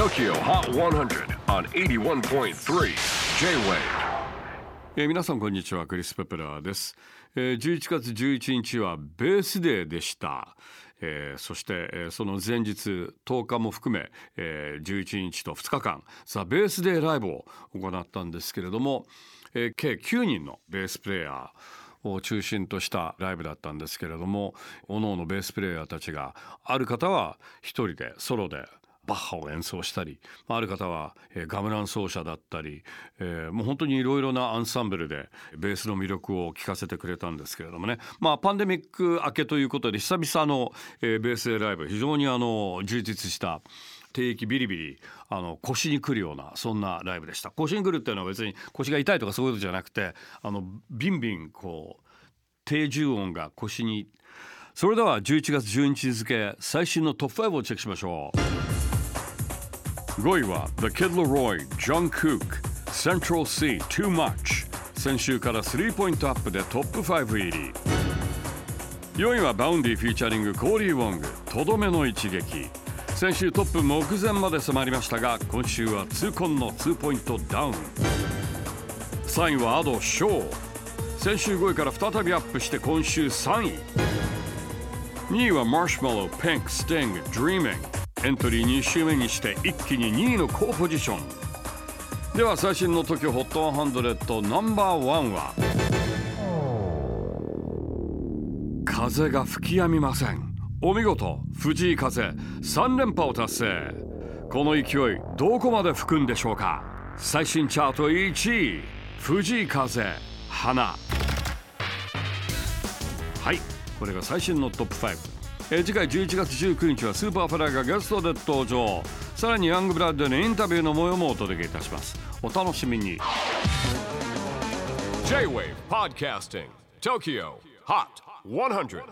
TOKYO HOT 100 on 81.3 J-WAVE えー皆さんこんにちは。クリス・ペプラーです、えー11月11日はベースデーでした、えーそして、えーその前日10日も含め、えー11日と2日間ザ・ベースデーライブを行ったんですけれども、えー計9人のベースプレーヤーを中心としたライブだったんですけれども各々ベースプレーヤーたちがある方は一人でソロでバッハを演奏したりある方は、ガムラン奏者だったり、えーもう本当にいろいろなアンサンブルでベースの魅力を聞かせてくれたんですけれどもね。まあパンデミック明けということで久々の、ベースライブ非常にあの充実した定期ビリビリあの腰にくるようなそんなライブでした。腰にくるっていうのは別に腰が痛いとかそういうことじゃなくてあのビンビンこう低重音が腰に。それでは11月12日付最新のトップ5をチェックしましょう。5位は The Kid LAROI Jung Kook Central Cee Too Much. 先週から3ポイントアップでトップ5入り4位は Vaundy フィーチャリング Cory Wong とどめの一撃。先週トップ目前まで迫りましたが今週は痛恨の2ポイントダウン。3位はアド・ショー先週5位から再びアップして今週3位。2位はマーシュマロピンクスティング Dreaming エントリー2週目にして一気に2位の高ポジション。では最新の TOKYOHOT100 ナンバーワンは風が吹き止みません。お見事藤井風3連覇を達成。この勢いどこまで吹くんでしょうか。最新チャート1位藤井風、花。はいこれが最新のトップ5、え次回11月19日は Superfly がゲストで登場。さらに YUNGBLUD のインタビューの模様もお届けいたします。お楽しみに。J-WAVE PODCASTING TOKYO HOT 100